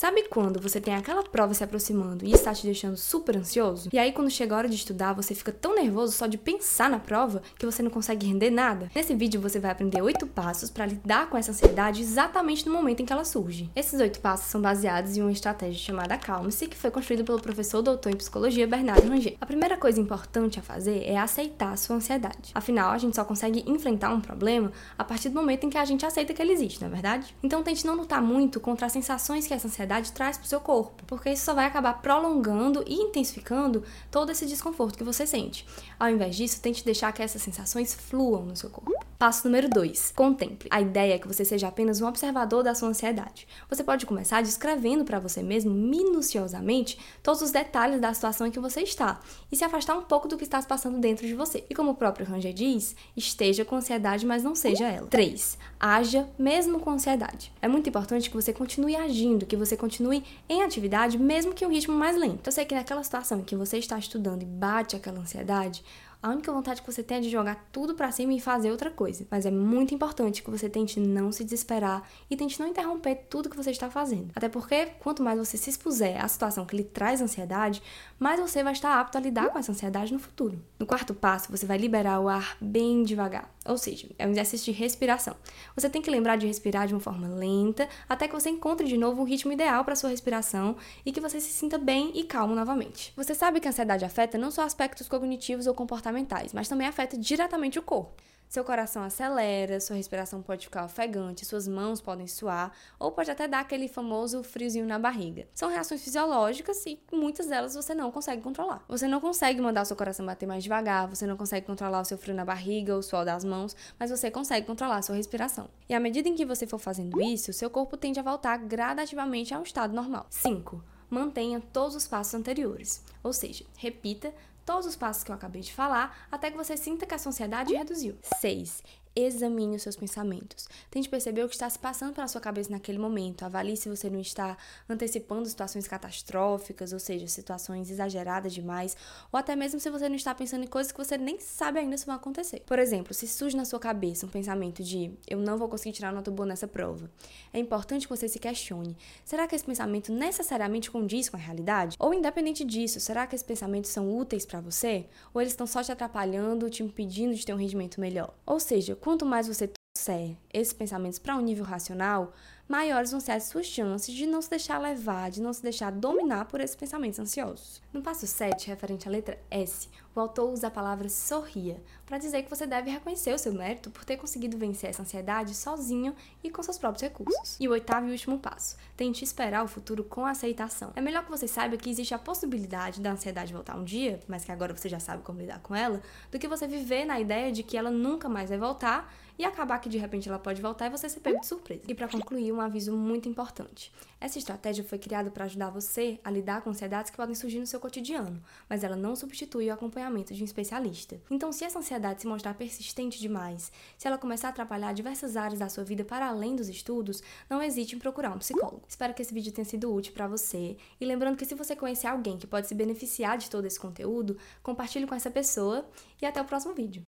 Sabe quando você tem aquela prova se aproximando e está te deixando super ansioso? E aí, quando chega a hora de estudar, você fica tão nervoso só de pensar na prova que você não consegue render nada? Nesse vídeo, você vai aprender oito passos para lidar com essa ansiedade exatamente no momento em que ela surge. Esses oito passos são baseados em uma estratégia chamada Calme-se, que foi construída pelo professor doutor em psicologia Bernardo Ranger. A primeira coisa importante a fazer é aceitar a sua ansiedade. Afinal, a gente só consegue enfrentar um problema a partir do momento em que a gente aceita que ele existe, não é verdade? Então, tente não lutar muito contra as sensações que essa ansiedade ansiedade traz para o seu corpo, porque isso só vai acabar prolongando e intensificando todo esse desconforto que você sente. Ao invés disso, tente deixar que essas sensações fluam no seu corpo. Passo número 2. Contemple. A ideia é que você seja apenas um observador da sua ansiedade. Você pode começar descrevendo para você mesmo minuciosamente todos os detalhes da situação em que você está e se afastar um pouco do que está se passando dentro de você. E como o próprio Ranger diz, esteja com ansiedade, mas não seja ela. 3. Haja mesmo com ansiedade. É muito importante que você continue agindo, que você continue em atividade, mesmo que o ritmo mais lento. Eu sei que naquela situação em que você está estudando e bate aquela ansiedade, a única vontade que você tem é de jogar tudo para cima e fazer outra coisa. Mas é muito importante que você tente não se desesperar e tente não interromper tudo que você está fazendo. Até porque quanto mais você se expuser à situação que lhe traz ansiedade, mais você vai estar apto a lidar com essa ansiedade no futuro. No quarto passo, você vai liberar o ar bem devagar. Ou seja, é um exercício de respiração. Você tem que lembrar de respirar de uma forma lenta até que você encontre de novo um ritmo ideal para sua respiração e que você se sinta bem e calmo novamente. Você sabe que a ansiedade afeta não só aspectos cognitivos ou comportamentais comportamentais, mas também afeta diretamente o corpo. Seu coração acelera, sua respiração pode ficar ofegante, suas mãos podem suar ou pode até dar aquele famoso friozinho na barriga. São reações fisiológicas e muitas delas você não consegue controlar. Você não consegue mandar o seu coração bater mais devagar, você não consegue controlar o seu frio na barriga ou o suor das mãos, mas você consegue controlar a sua respiração. E à medida em que você for fazendo isso, seu corpo tende a voltar gradativamente ao estado normal. 5 mantenha todos os passos anteriores. Ou seja, repita todos os passos que eu acabei de falar até que você sinta que a sua ansiedade reduziu. 6. Examine os seus pensamentos. Tente perceber o que está se passando pela sua cabeça naquele momento. Avalie se você não está antecipando situações catastróficas, ou seja, situações exageradas demais, ou até mesmo se você não está pensando em coisas que você nem sabe ainda se vão acontecer. Por exemplo, se surge na sua cabeça um pensamento de eu não vou conseguir tirar nota boa nessa prova, é importante que você se questione: será que esse pensamento necessariamente condiz com a realidade? Ou independente disso, será que esses pensamentos são úteis para você? Ou eles estão só te atrapalhando, te impedindo de ter um rendimento melhor? Ou seja, quanto mais você trouxer esses pensamentos para um nível racional, maiores vão ser as suas chances de não se deixar levar, de não se deixar dominar por esses pensamentos ansiosos. No passo 7, referente à letra S, o autor usa a palavra sorria para dizer que você deve reconhecer o seu mérito por ter conseguido vencer essa ansiedade sozinho e com seus próprios recursos. E o oitavo e último passo, tente esperar o futuro com aceitação. É melhor que você saiba que existe a possibilidade da ansiedade voltar um dia, mas que agora você já sabe como lidar com ela, do que você viver na ideia de que ela nunca mais vai voltar e acabar que de repente ela pode voltar e você ser pego de surpresa. E para concluir, um aviso muito importante. Essa estratégia foi criada para ajudar você a lidar com ansiedades que podem surgir no seu cotidiano, mas ela não substitui o acompanhamento de um especialista. Então, se essa ansiedade se mostrar persistente demais, se ela começar a atrapalhar diversas áreas da sua vida para além dos estudos, não hesite em procurar um psicólogo. Espero que esse vídeo tenha sido útil para você e lembrando que se você conhecer alguém que pode se beneficiar de todo esse conteúdo, compartilhe com essa pessoa e até o próximo vídeo.